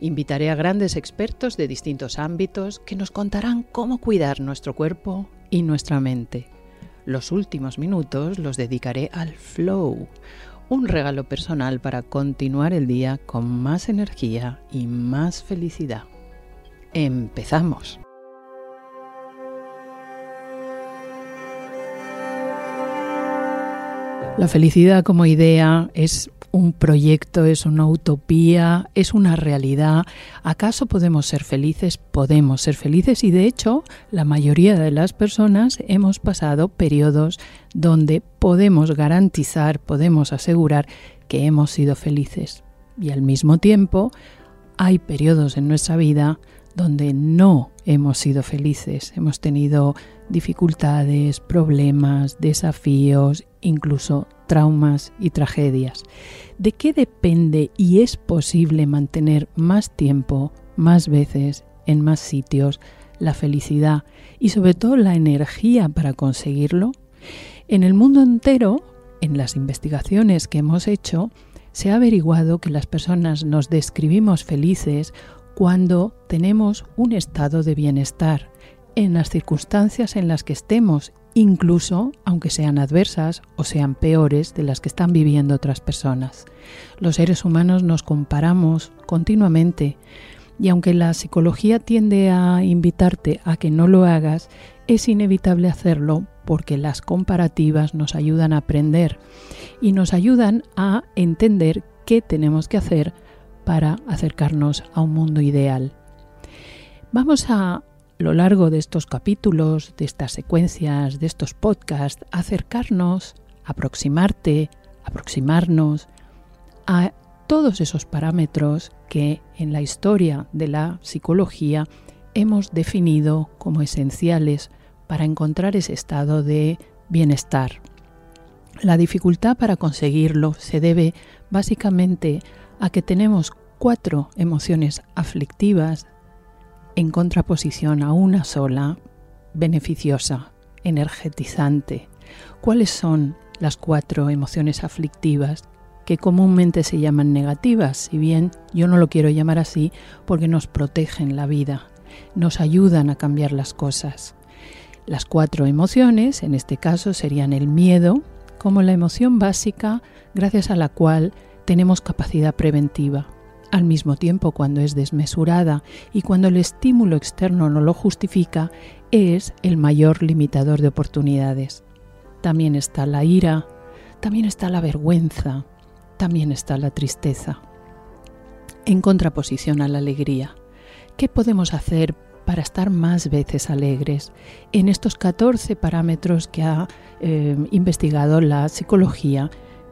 Invitaré a grandes expertos de distintos ámbitos que nos contarán cómo cuidar nuestro cuerpo y nuestra mente los últimos minutos los dedicaré al flow, un regalo personal para continuar el día con más energía y más felicidad. Empezamos. La felicidad como idea es un proyecto, es una utopía, es una realidad. ¿Acaso podemos ser felices? Podemos ser felices y de hecho la mayoría de las personas hemos pasado periodos donde podemos garantizar, podemos asegurar que hemos sido felices. Y al mismo tiempo hay periodos en nuestra vida donde no hemos sido felices, hemos tenido dificultades, problemas, desafíos, incluso traumas y tragedias. ¿De qué depende y es posible mantener más tiempo, más veces, en más sitios, la felicidad y sobre todo la energía para conseguirlo? En el mundo entero, en las investigaciones que hemos hecho, se ha averiguado que las personas nos describimos felices cuando tenemos un estado de bienestar en las circunstancias en las que estemos incluso aunque sean adversas o sean peores de las que están viviendo otras personas. Los seres humanos nos comparamos continuamente y aunque la psicología tiende a invitarte a que no lo hagas, es inevitable hacerlo porque las comparativas nos ayudan a aprender y nos ayudan a entender qué tenemos que hacer para acercarnos a un mundo ideal. Vamos a lo largo de estos capítulos, de estas secuencias, de estos podcasts, acercarnos, aproximarte, aproximarnos a todos esos parámetros que en la historia de la psicología hemos definido como esenciales para encontrar ese estado de bienestar. La dificultad para conseguirlo se debe básicamente a que tenemos cuatro emociones aflictivas en contraposición a una sola, beneficiosa, energetizante. ¿Cuáles son las cuatro emociones aflictivas que comúnmente se llaman negativas, si bien yo no lo quiero llamar así porque nos protegen la vida, nos ayudan a cambiar las cosas. Las cuatro emociones, en este caso, serían el miedo, como la emoción básica gracias a la cual tenemos capacidad preventiva. Al mismo tiempo, cuando es desmesurada y cuando el estímulo externo no lo justifica, es el mayor limitador de oportunidades. También está la ira, también está la vergüenza, también está la tristeza. En contraposición a la alegría, ¿qué podemos hacer para estar más veces alegres en estos 14 parámetros que ha eh, investigado la psicología,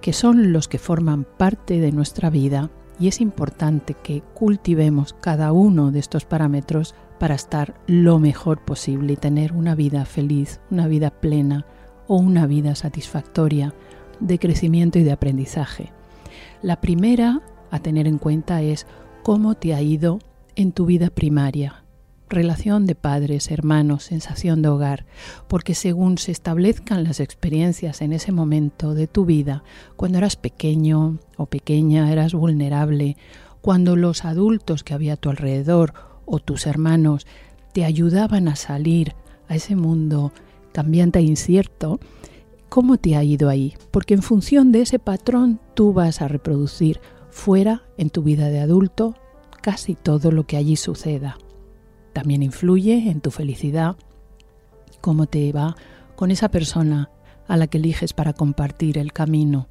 que son los que forman parte de nuestra vida y es importante que cultivemos cada uno de estos parámetros para estar lo mejor posible y tener una vida feliz, una vida plena o una vida satisfactoria de crecimiento y de aprendizaje. La primera a tener en cuenta es cómo te ha ido en tu vida primaria, relación de padres, hermanos, sensación de hogar, porque según se establezcan las experiencias en ese momento de tu vida, cuando eras pequeño o pequeña, eras vulnerable, cuando los adultos que había a tu alrededor o tus hermanos te ayudaban a salir a ese mundo cambiante e incierto, ¿cómo te ha ido ahí? Porque en función de ese patrón tú vas a reproducir fuera en tu vida de adulto casi todo lo que allí suceda. También influye en tu felicidad, cómo te va con esa persona a la que eliges para compartir el camino.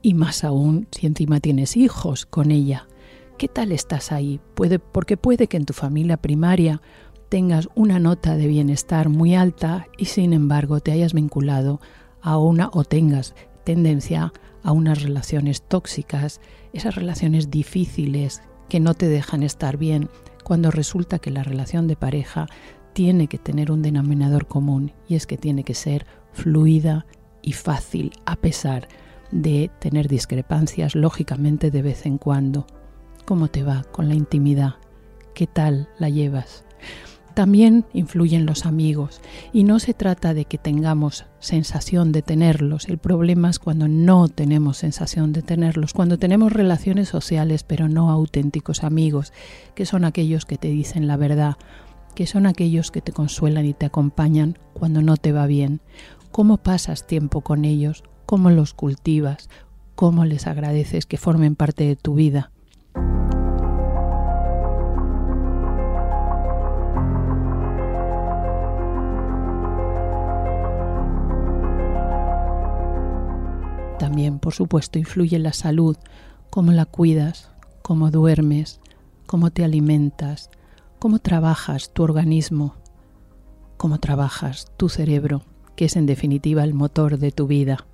Y más aún si encima tienes hijos con ella. ¿Qué tal estás ahí? Puede, porque puede que en tu familia primaria tengas una nota de bienestar muy alta y sin embargo te hayas vinculado a una o tengas tendencia a unas relaciones tóxicas, esas relaciones difíciles que no te dejan estar bien, cuando resulta que la relación de pareja tiene que tener un denominador común y es que tiene que ser fluida y fácil a pesar de tener discrepancias lógicamente de vez en cuando. ¿Cómo te va con la intimidad? ¿Qué tal la llevas? También influyen los amigos y no se trata de que tengamos sensación de tenerlos. El problema es cuando no tenemos sensación de tenerlos, cuando tenemos relaciones sociales pero no auténticos amigos, que son aquellos que te dicen la verdad, que son aquellos que te consuelan y te acompañan cuando no te va bien. ¿Cómo pasas tiempo con ellos? ¿Cómo los cultivas? ¿Cómo les agradeces que formen parte de tu vida? También, por supuesto, influye la salud, cómo la cuidas, cómo duermes, cómo te alimentas, cómo trabajas tu organismo, cómo trabajas tu cerebro, que es en definitiva el motor de tu vida.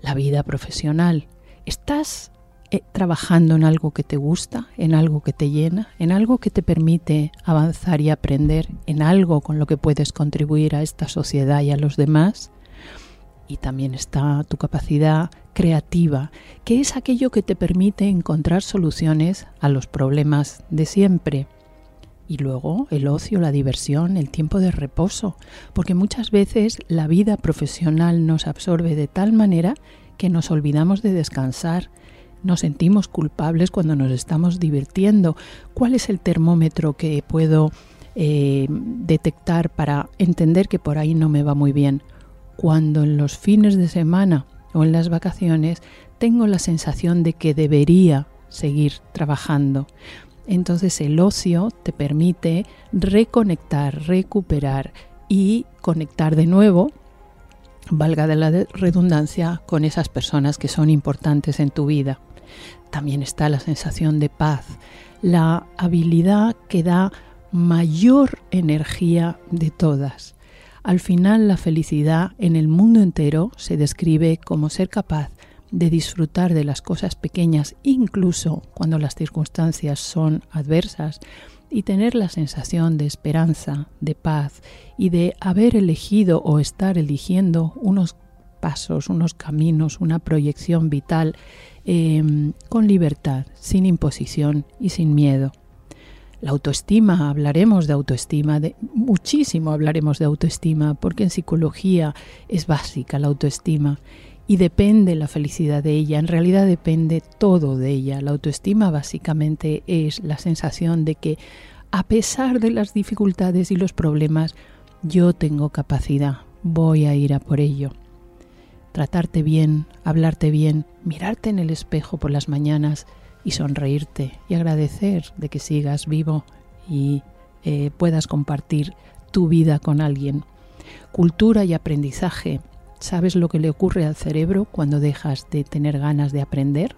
La vida profesional. ¿Estás eh, trabajando en algo que te gusta, en algo que te llena, en algo que te permite avanzar y aprender, en algo con lo que puedes contribuir a esta sociedad y a los demás? Y también está tu capacidad creativa, que es aquello que te permite encontrar soluciones a los problemas de siempre. Y luego el ocio, la diversión, el tiempo de reposo, porque muchas veces la vida profesional nos absorbe de tal manera que nos olvidamos de descansar, nos sentimos culpables cuando nos estamos divirtiendo. ¿Cuál es el termómetro que puedo eh, detectar para entender que por ahí no me va muy bien? Cuando en los fines de semana o en las vacaciones tengo la sensación de que debería seguir trabajando. Entonces el ocio te permite reconectar, recuperar y conectar de nuevo, valga de la redundancia, con esas personas que son importantes en tu vida. También está la sensación de paz, la habilidad que da mayor energía de todas. Al final la felicidad en el mundo entero se describe como ser capaz de disfrutar de las cosas pequeñas incluso cuando las circunstancias son adversas y tener la sensación de esperanza, de paz y de haber elegido o estar eligiendo unos pasos, unos caminos, una proyección vital em, con libertad, sin imposición y sin miedo. La autoestima, hablaremos de autoestima, de, muchísimo hablaremos de autoestima, porque en psicología es básica la autoestima y depende la felicidad de ella, en realidad depende todo de ella. La autoestima básicamente es la sensación de que a pesar de las dificultades y los problemas, yo tengo capacidad, voy a ir a por ello. Tratarte bien, hablarte bien, mirarte en el espejo por las mañanas, y sonreírte y agradecer de que sigas vivo y eh, puedas compartir tu vida con alguien. Cultura y aprendizaje. ¿Sabes lo que le ocurre al cerebro cuando dejas de tener ganas de aprender?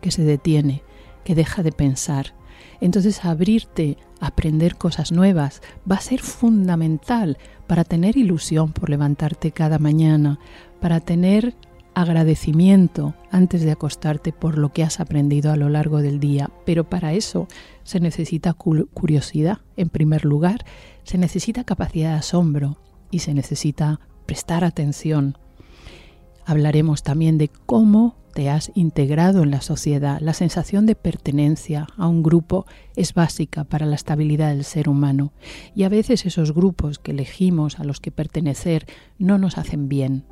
Que se detiene, que deja de pensar. Entonces abrirte aprender cosas nuevas va a ser fundamental para tener ilusión por levantarte cada mañana, para tener agradecimiento antes de acostarte por lo que has aprendido a lo largo del día, pero para eso se necesita curiosidad en primer lugar, se necesita capacidad de asombro y se necesita prestar atención. Hablaremos también de cómo te has integrado en la sociedad. La sensación de pertenencia a un grupo es básica para la estabilidad del ser humano y a veces esos grupos que elegimos a los que pertenecer no nos hacen bien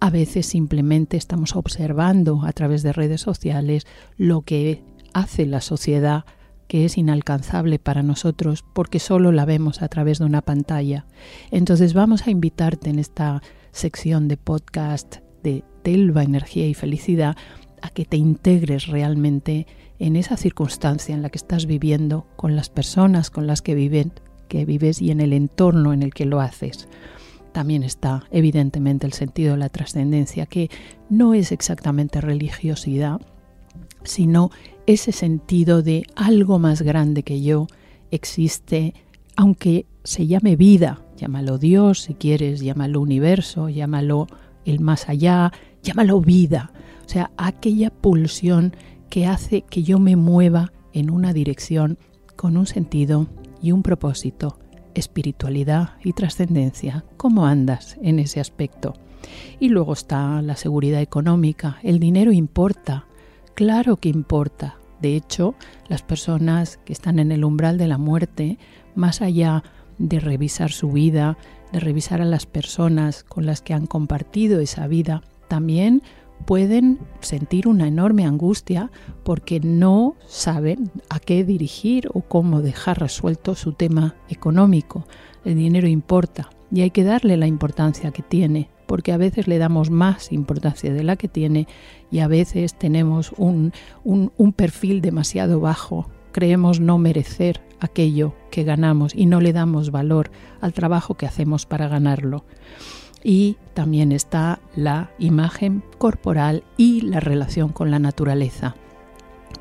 a veces simplemente estamos observando a través de redes sociales lo que hace la sociedad que es inalcanzable para nosotros porque solo la vemos a través de una pantalla. Entonces vamos a invitarte en esta sección de podcast de Telva, Energía y Felicidad a que te integres realmente en esa circunstancia en la que estás viviendo con las personas con las que, viven, que vives y en el entorno en el que lo haces también está evidentemente el sentido de la trascendencia, que no es exactamente religiosidad, sino ese sentido de algo más grande que yo existe, aunque se llame vida, llámalo Dios si quieres, llámalo universo, llámalo el más allá, llámalo vida, o sea, aquella pulsión que hace que yo me mueva en una dirección con un sentido y un propósito, espiritualidad y trascendencia. ¿Cómo andas en ese aspecto? Y luego está la seguridad económica. El dinero importa. Claro que importa. De hecho, las personas que están en el umbral de la muerte, más allá de revisar su vida, de revisar a las personas con las que han compartido esa vida, también pueden sentir una enorme angustia porque no saben a qué dirigir o cómo dejar resuelto su tema económico. El dinero importa y hay que darle la importancia que tiene, porque a veces le damos más importancia de la que tiene y a veces tenemos un, un, perfil demasiado bajo. Creemos no merecer aquello que ganamos y no le damos valor al trabajo que hacemos para ganarlo y también está la imagen corporal y la relación con la naturaleza.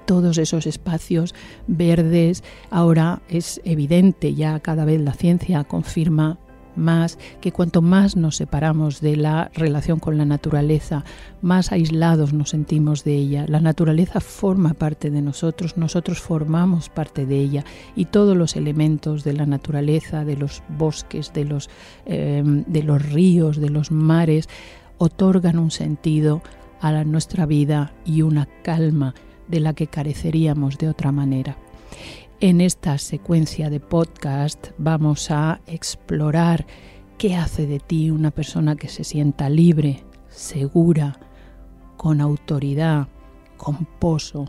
Todos esos espacios verdes, ahora es evidente, ya cada vez la ciencia confirma más que cuanto más nos separamos de la relación con la naturaleza, más aislados nos sentimos de ella. La naturaleza forma parte de nosotros, nosotros formamos parte de ella y todos los elementos de la naturaleza, de los bosques, de los, eh, de los ríos, de los mares, otorgan un sentido a nuestra vida y una calma de la que careceríamos de otra manera. En esta secuencia de podcast vamos a explorar qué hace de ti una persona que se sienta libre, segura, con autoridad, con pozo,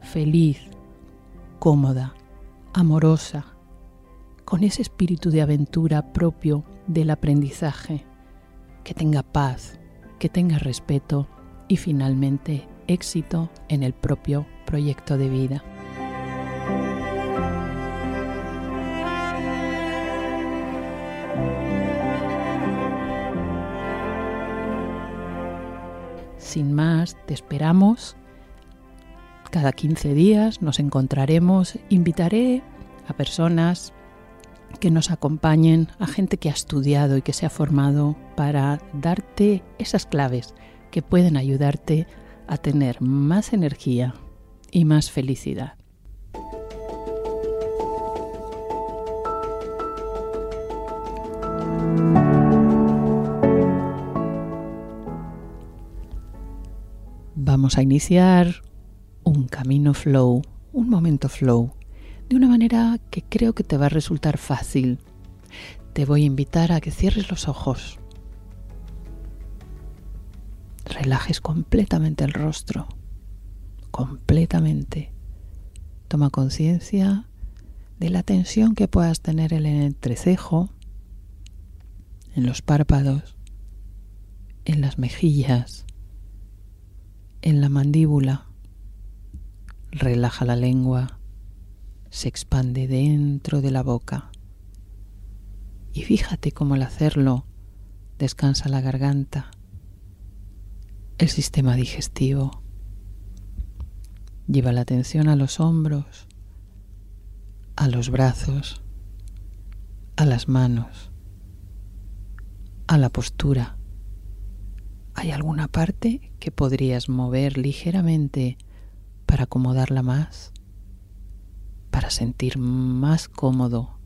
feliz, cómoda, amorosa, con ese espíritu de aventura propio del aprendizaje, que tenga paz, que tenga respeto y finalmente éxito en el propio proyecto de vida. Sin más, te esperamos. Cada 15 días nos encontraremos. Invitaré a personas que nos acompañen, a gente que ha estudiado y que se ha formado para darte esas claves que pueden ayudarte a tener más energía y más felicidad. A iniciar un camino flow, un momento flow, de una manera que creo que te va a resultar fácil. Te voy a invitar a que cierres los ojos, relajes completamente el rostro, completamente. Toma conciencia de la tensión que puedas tener en el entrecejo, en los párpados, en las mejillas, en la mandíbula. Relaja la lengua, se expande dentro de la boca. Y fíjate cómo al hacerlo descansa la garganta, el sistema digestivo. Lleva la atención a los hombros, a los brazos, a las manos, a la postura ¿Hay alguna parte que podrías mover ligeramente para acomodarla más? Para sentir más cómodo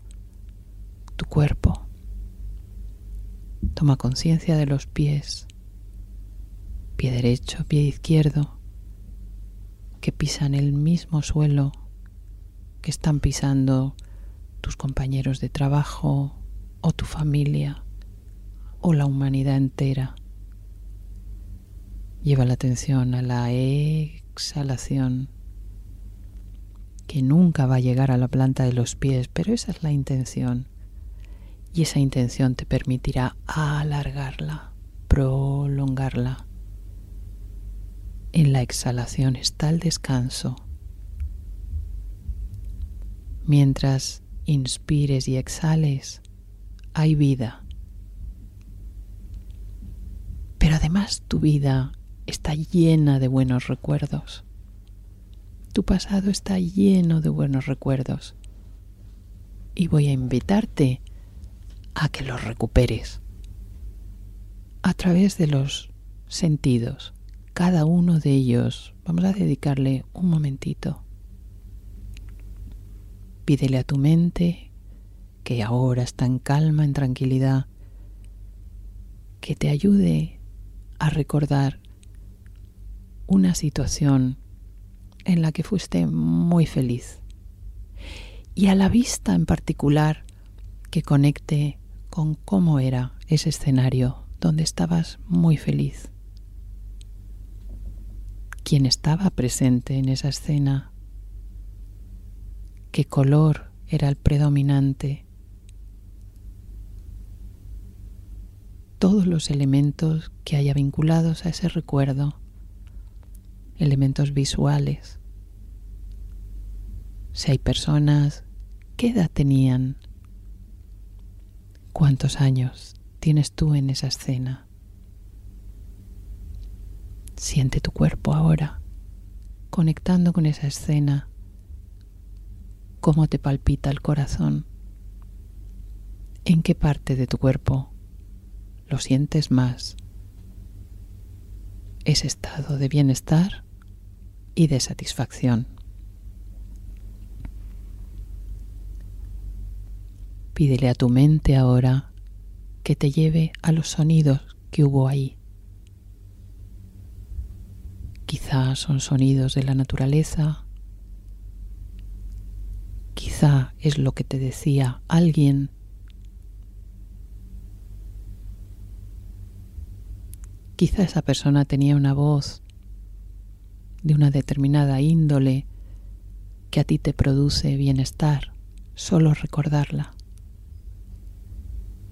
tu cuerpo. Toma conciencia de los pies, pie derecho, pie izquierdo, que pisan el mismo suelo que están pisando tus compañeros de trabajo o tu familia o la humanidad entera. Lleva la atención a la exhalación, que nunca va a llegar a la planta de los pies, pero esa es la intención. Y esa intención te permitirá alargarla, prolongarla. En la exhalación está el descanso. Mientras inspires y exhales, hay vida. Pero además tu vida está llena de buenos recuerdos. Tu pasado está lleno de buenos recuerdos. Y voy a invitarte a que los recuperes a través de los sentidos. Cada uno de ellos, vamos a dedicarle un momentito. Pídele a tu mente que ahora está en calma, en tranquilidad, que te ayude a recordar una situación en la que fuiste muy feliz y a la vista en particular que conecte con cómo era ese escenario donde estabas muy feliz. ¿Quién estaba presente en esa escena? ¿Qué color era el predominante? Todos los elementos que haya vinculados a ese recuerdo, elementos visuales. Si hay personas, ¿qué edad tenían? ¿Cuántos años tienes tú en esa escena? Siente tu cuerpo ahora, conectando con esa escena, cómo te palpita el corazón, en qué parte de tu cuerpo lo sientes más. Ese estado de bienestar y de satisfacción. Pídele a tu mente ahora que te lleve a los sonidos que hubo ahí. Quizá son sonidos de la naturaleza, quizá es lo que te decía alguien, quizá esa persona tenía una voz de una determinada índole que a ti te produce bienestar solo recordarla.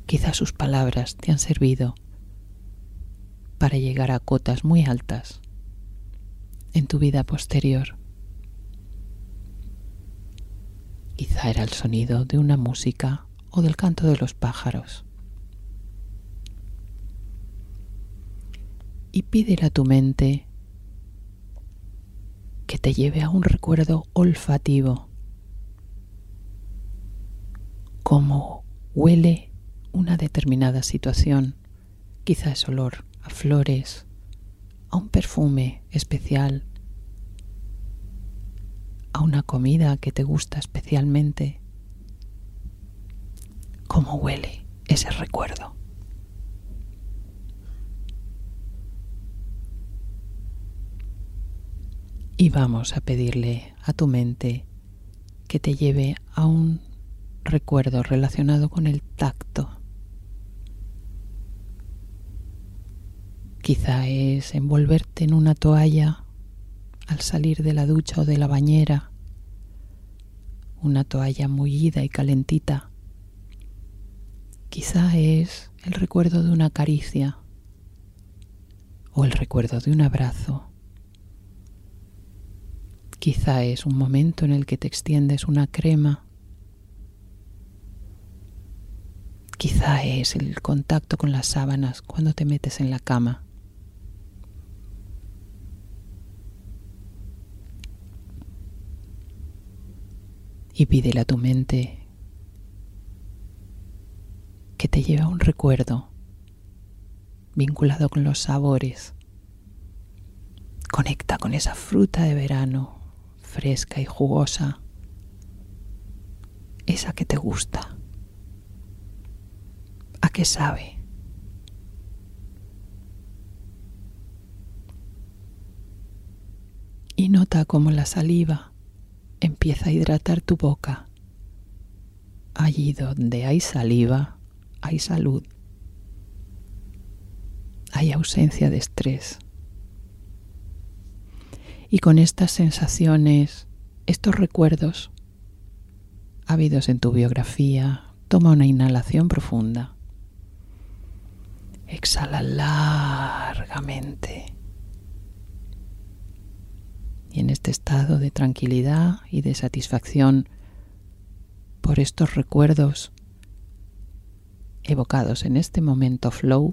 Quizás sus palabras te han servido para llegar a cotas muy altas en tu vida posterior. Quizá era el sonido de una música o del canto de los pájaros. Y pídele a tu mente que te lleve a un recuerdo olfativo, cómo huele una determinada situación, quizás olor a flores, a un perfume especial, a una comida que te gusta especialmente. ¿Cómo huele ese recuerdo? Y vamos a pedirle a tu mente que te lleve a un recuerdo relacionado con el tacto. Quizá es envolverte en una toalla al salir de la ducha o de la bañera, una toalla mullida y calentita. Quizá es el recuerdo de una caricia o el recuerdo de un abrazo. Quizá es un momento en el que te extiendes una crema. Quizá es el contacto con las sábanas cuando te metes en la cama. y pídele a tu mente que te lleve a un recuerdo vinculado con los sabores. Conecta con esa fruta de verano fresca y jugosa, esa que te gusta. ¿A qué sabe? Y nota cómo la saliva empieza a hidratar tu boca. Allí donde hay saliva, hay salud. Hay ausencia de estrés. Y con estas sensaciones, estos recuerdos habidos en tu biografía, toma una inhalación profunda. Exhala largamente. Y en este estado de tranquilidad y de satisfacción por estos recuerdos evocados en este momento flow,